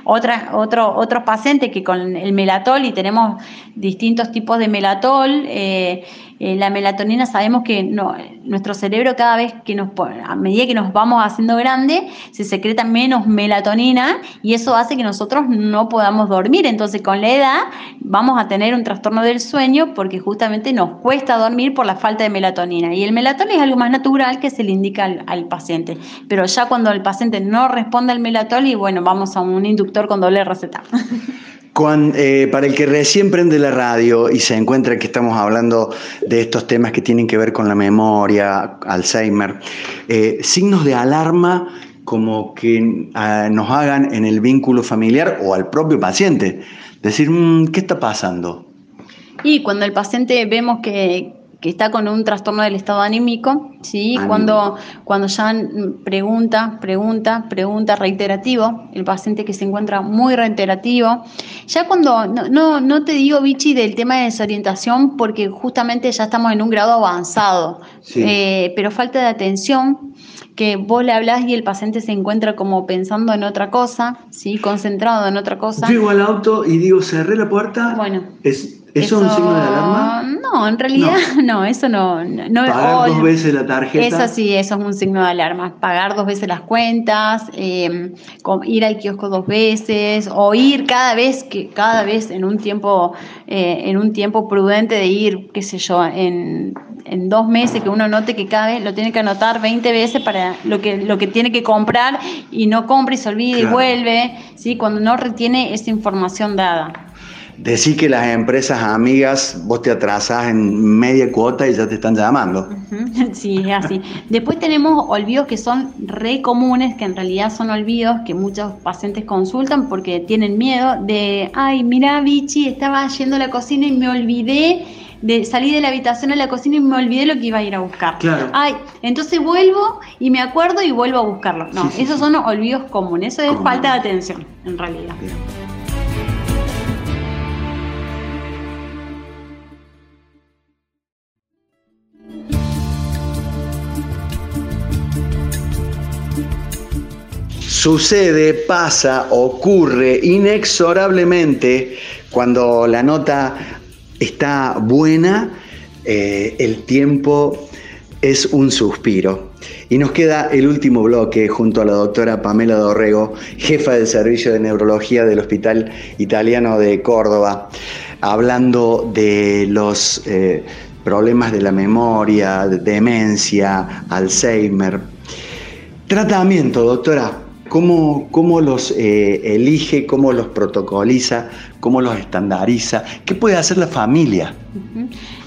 otra, otro, otros pacientes que con el melatol, y tenemos distintos tipos de melatol, eh, eh, la melatonina sabemos que no, nuestro cerebro cada vez que nos, a medida que nos vamos haciendo grande, se secreta menos melatonina y eso hace que nosotros no podamos dormir. Entonces con la edad vamos a tener un trastorno del sueño porque justamente nos cuesta dormir por la falta de melatonina. Y el melatonina es algo más natural que se le indica al, paciente. Pero ya cuando el paciente no responde al melatol, y bueno, vamos a un inductor con doble receta. Eh, para el que recién prende la radio y se encuentra que estamos hablando de estos temas que tienen que ver con la memoria, Alzheimer, eh, signos de alarma como que ah, nos hagan en el vínculo familiar o al propio paciente. Decir, mm, ¿qué está pasando? Y cuando el paciente vemos que, que está con un trastorno del estado anímico, ¿sí? Cuando, cuando ya pregunta, pregunta, pregunta, reiterativo, el paciente que se encuentra muy reiterativo. Ya cuando, no, no, te digo, Vichy, del tema de desorientación, porque justamente ya estamos en un grado avanzado, eh, pero falta de atención, que vos le hablas y el paciente se encuentra como pensando en otra cosa, ¿sí? concentrado en otra cosa. Llego al auto y digo, cerré la puerta. Bueno. Es, ¿Eso, es un signo de alarma? No, en realidad no, eso no. no Pagar dos veces la tarjeta. Eso sí, eso es un signo de alarma. Pagar dos veces las cuentas, em, ir al kiosco dos veces, o ir cada vez que cada vez en un tiempo eh, en un tiempo prudente de ir, qué sé yo, en, en, dos meses que uno note que cada vez lo tiene que anotar 20 veces para lo que lo que tiene que comprar y no compra y se olvida y vuelve, sí, cuando no retiene esa información dada. Decir que las empresas amigas, vos te atrasás en media cuota y ya te están llamando. Sí, es así. Después tenemos olvidos que son re comunes, que en realidad son olvidos que muchos pacientes consultan porque tienen miedo de, ay, mira, Vichy, estaba yendo a la cocina y me olvidé de salir de la habitación a la cocina y me olvidé lo que iba a ir a buscar. Claro. Ay, entonces vuelvo y me acuerdo y vuelvo a buscarlo. No, esos son olvidos comunes. Eso es falta de atención, en realidad. Sucede, pasa, ocurre inexorablemente cuando la nota está buena, eh, el tiempo es un suspiro. Y nos queda el último bloque junto a la doctora Pamela Dorrego, jefa del Servicio de Neurología del Hospital Italiano de Córdoba, hablando de los eh, problemas de la memoria, de demencia, Alzheimer. Tratamiento, doctora. ¿Cómo, los eh, elige, cómo los protocoliza, cómo los estandariza? ¿Qué puede hacer la familia?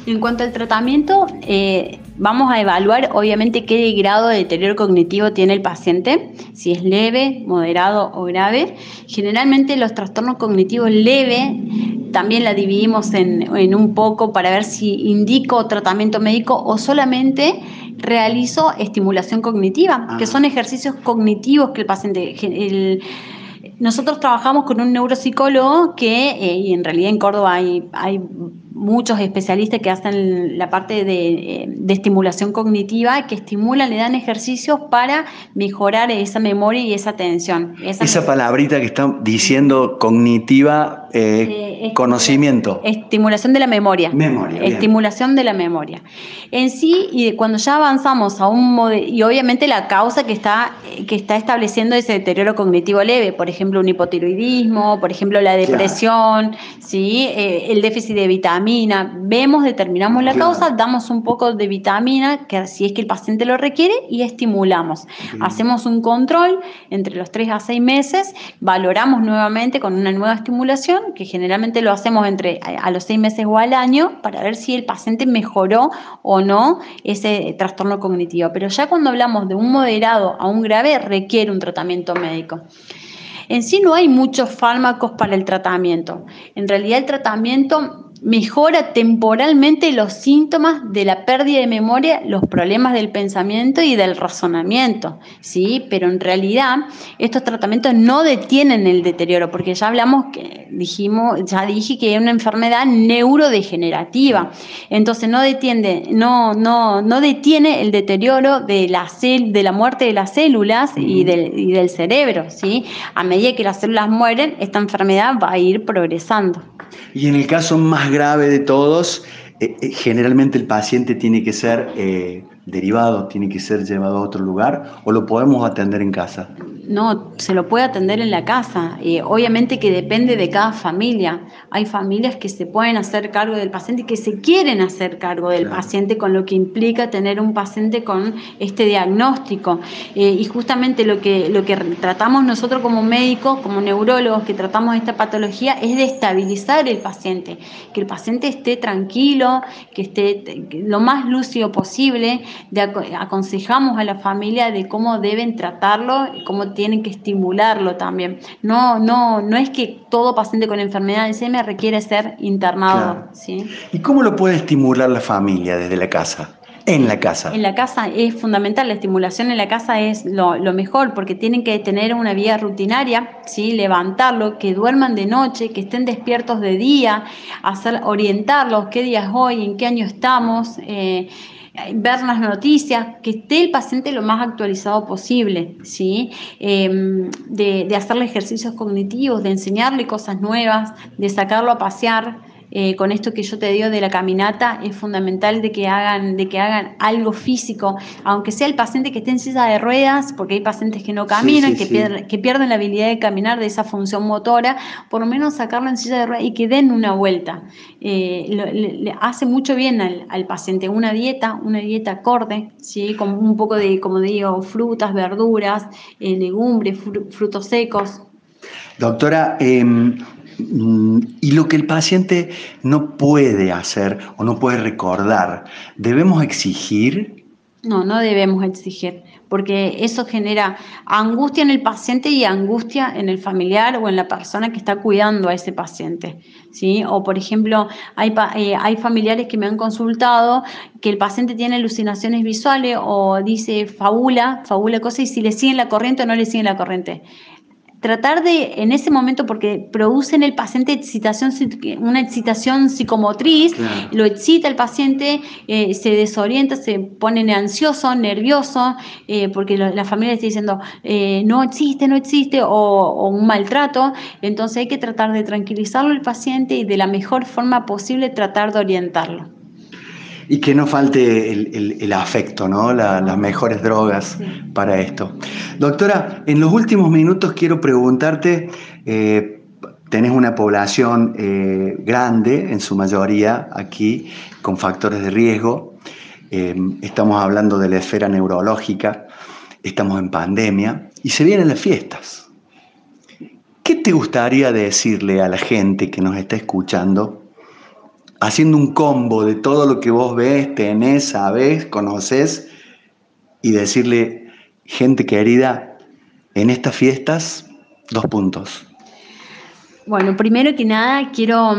En cuanto al tratamiento, eh, vamos a evaluar obviamente qué grado de deterioro cognitivo tiene el paciente, si es leve, moderado o grave. Generalmente los trastornos cognitivos leves también la dividimos en, en un poco para ver si indico tratamiento médico o solamente realizo estimulación cognitiva, que son ejercicios cognitivos que el paciente... nosotros trabajamos con un neuropsicólogo que, eh, y en realidad en Córdoba hay, hay muchos especialistas que hacen la parte de, estimulación cognitiva, que estimulan, le dan ejercicios para mejorar esa memoria y esa atención. Esa, palabrita que está diciendo cognitiva, eh, eh, conocimiento. Estimulación de la memoria. Memoria. Estimulación de la memoria. En sí, y cuando ya avanzamos a un modelo, y obviamente la causa que está, que está estableciendo ese deterioro cognitivo leve, por ejemplo, un hipotiroidismo, por ejemplo, la depresión, ¿sí? Eh, el déficit de vitamina vemos, determinamos la causa, damos un poco de vitamina, que si es que el paciente lo requiere, y estimulamos. Hacemos un control entre los 3 a 6 meses, valoramos nuevamente con una nueva estimulación, que generalmente lo hacemos entre a los 6 meses o al año, para ver si el paciente mejoró o no ese trastorno cognitivo. Pero ya cuando hablamos de un moderado a un grave, requiere un tratamiento médico. En sí no hay muchos fármacos para el tratamiento. En realidad el tratamiento mejora temporalmente los síntomas de la pérdida de memoria, los problemas del pensamiento y del razonamiento, ¿sí? Pero en realidad estos tratamientos no detienen el deterioro, porque ya hablamos que dijimos, ya dije que es una enfermedad neurodegenerativa. Entonces no detiene, no, no, no detiene el deterioro de la de la muerte de las células y del, y del cerebro, ¿sí? A medida que las células mueren, esta enfermedad va a ir progresando. Y en el caso más grave de todos, eh, eh, generalmente el paciente tiene que ser eh, derivado, tiene que ser llevado a otro lugar o lo podemos atender en casa? No, se lo puede atender en la casa. obviamente que depende de cada familia. Hay familias que se pueden hacer cargo del paciente y que se quieren hacer cargo del paciente, con lo que implica tener un paciente con este diagnóstico. y justamente lo que, lo que tratamos nosotros como médicos, como neurólogos que tratamos esta patología, es de estabilizar el paciente, que el paciente esté tranquilo, que esté lo más lúcido posible aconsejamos a la familia de cómo deben tratarlo y cómo tienen que estimularlo también. No, no, no es que todo paciente con enfermedad de Alzheimer requiere ser internado. ¿Y cómo lo puede estimular la familia desde la casa? En la casa. En la casa es fundamental, la estimulación en la casa es lo, mejor porque tienen que tener una vida rutinaria, ¿sí? levantarlo, que duerman de noche, que estén despiertos de día, hacer, orientarlos qué día es hoy, en qué año estamos. Eh, ver las noticias, que esté el paciente lo más actualizado posible, ¿sí? Em, de, de hacerle ejercicios cognitivos, de enseñarle cosas nuevas, de sacarlo a pasear. Eh, con esto que yo te digo de la caminata, es fundamental de que, hagan, de que hagan algo físico, aunque sea el paciente que esté en silla de ruedas, porque hay pacientes que no caminan, que, Pierden, que pierden la habilidad de caminar de esa función motora, por lo menos sacarlo en silla de ruedas y que den una vuelta. Eh, le, hace mucho bien al, paciente una dieta, una dieta acorde, ¿sí? con un poco de, como digo, frutas, verduras, eh, legumbres, frutos secos. Doctora, em, y lo que el paciente no puede hacer o no puede recordar, ¿debemos exigir? No, no debemos exigir, porque eso genera angustia en el paciente y angustia en el familiar o en la persona que está cuidando a ese paciente. ¿sí? O, por ejemplo, hay, eh, familiares que me han consultado que el paciente tiene alucinaciones visuales o dice fabula, fabula cosas y si le siguen la corriente o no le siguen la corriente tratar de, en ese momento, porque produce en el paciente excitación, una excitación psicomotriz, lo excita el paciente, eh, se desorienta, se pone ansioso, nervioso, eh, porque la familia está diciendo, eh, no existe, no existe, o, un maltrato, entonces hay que tratar de tranquilizarlo el paciente y de la mejor forma posible tratar de orientarlo. Y que no falte el, afecto, ¿no? las mejores drogas para esto. Doctora, en los últimos minutos quiero preguntarte, eh, tenés una población eh, grande, en su mayoría aquí, con factores de riesgo. Eh, estamos hablando de la esfera neurológica, estamos en pandemia y se vienen las fiestas. ¿Qué te gustaría decirle a la gente que nos está escuchando haciendo un combo de todo lo que vos ves, tenés, sabés, conoces y decirle, gente querida, en estas fiestas, dos puntos. Bueno, primero que nada quiero,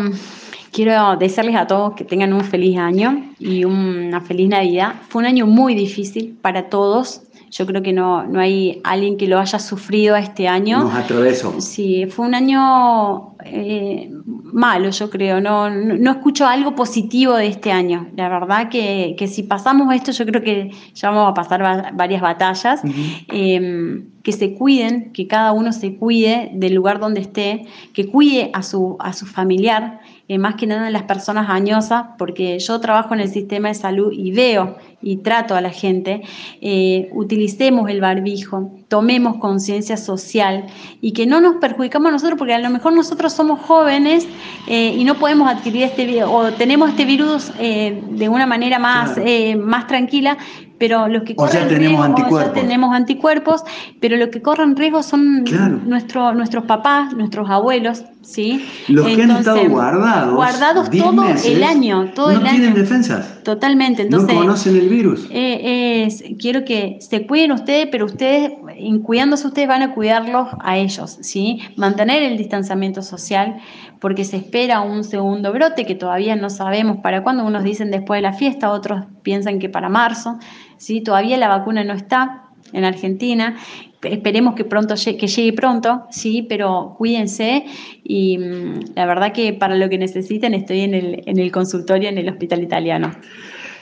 quiero desearles a todos que tengan un feliz año y una feliz Navidad. Fue un año muy difícil para todos. Yo creo que no, no hay alguien que lo haya sufrido este año. Nos atravesó. Sí, fue un año eh, malo, yo creo. No, no, escucho algo positivo de este año. La verdad que, que, si pasamos esto, yo creo que ya vamos a pasar varias batallas. Em, que se cuiden, que cada uno se cuide del lugar donde esté, que cuide a su, a su familiar, eh, más que nada a las personas añosas, porque yo trabajo en el sistema de salud y veo y trato a la gente, eh, utilicemos el barbijo, tomemos conciencia social y que no nos perjudicamos a nosotros, porque a lo mejor nosotros somos jóvenes eh, y no podemos adquirir este virus, o tenemos este virus de una manera más, más tranquila, pero los que corren tenemos riesgo, anticuerpos. Ya tenemos anticuerpos, pero los que corren riesgo son nuestros papás, nuestros abuelos, ¿sí? Los que han estado guardados. Guardados todo el año, todo no el tienen defensas. Totalmente. Entonces, no conocen el virus. Eh, quiero que se cuiden ustedes, pero ustedes, en cuidándose ustedes, van a cuidarlos a ellos, ¿sí? Mantener el distanciamiento social, porque se espera un segundo brote que todavía no sabemos para cuándo. Unos dicen después de la fiesta, otros piensan que para marzo, ¿sí? Todavía la vacuna no está en Argentina esperemos que pronto llegue pronto, sí, pero cuídense y mm, la verdad que para lo que necesiten estoy en el, en el consultorio en el hospital italiano.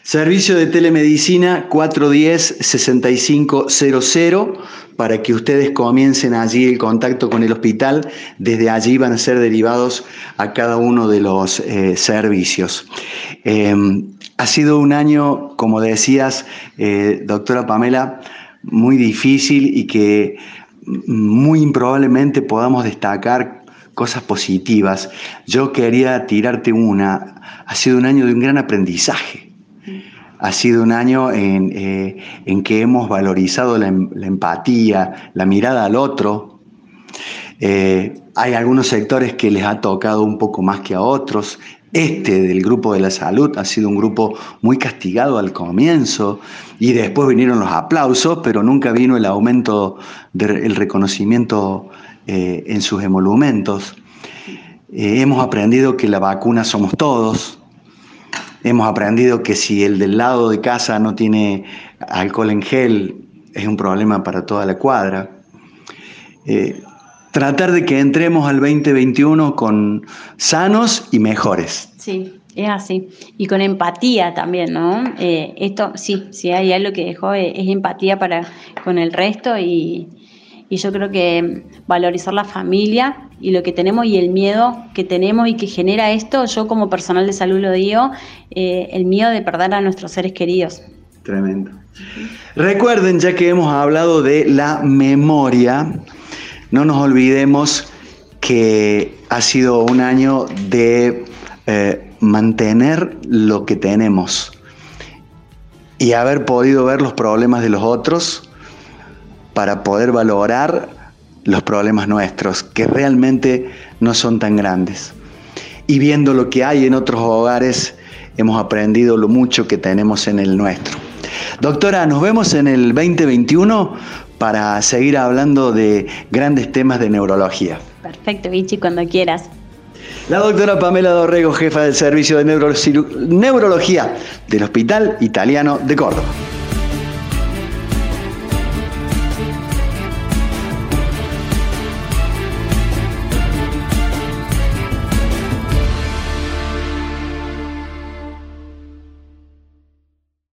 Servicio de telemedicina 410-6500 para que ustedes comiencen allí el contacto con el hospital. Desde allí van a ser derivados a cada uno de los eh, servicios. Em, ha sido un año, como decías, eh, doctora Pamela, muy difícil y que muy improbablemente podamos destacar cosas positivas. Yo quería tirarte una. Ha sido un año de un gran aprendizaje. Ha sido un año en, eh, que hemos valorizado la, empatía, la mirada al otro. Eh, hay algunos sectores que les ha tocado un poco más que a otros. Este del grupo de la salud ha sido un grupo muy castigado al comienzo y después vinieron los aplausos, pero nunca vino el aumento del reconocimiento eh, en sus emolumentos. Eh, hemos aprendido que la vacuna somos todos. Hemos aprendido que si el del lado de casa no tiene alcohol en gel, es un problema para toda la cuadra. Eh, tratar de que entremos al 2021 con sanos y mejores. Sí, es así. Y con empatía también, ¿no? Eh, esto, sí, sí hay algo que dejó, eh, es, empatía para con el resto y, yo creo que valorizar la familia y lo que tenemos y el miedo que tenemos y que genera esto, yo como personal de salud lo digo, eh, el miedo de perder a nuestros seres queridos. Tremendo. Recuerden, ya que hemos hablado de la memoria, no nos olvidemos que ha sido un año de eh, mantener lo que tenemos y haber podido ver los problemas de los otros para poder valorar los problemas nuestros, que realmente no son tan grandes. Y viendo lo que hay en otros hogares, hemos aprendido lo mucho que tenemos en el nuestro. Doctora, nos vemos en el 2021 para seguir hablando de grandes temas de neurología. Perfecto, Vichy, cuando quieras. La doctora Pamela Dorrego, jefa del Servicio de Neurología del Hospital Italiano de Córdoba.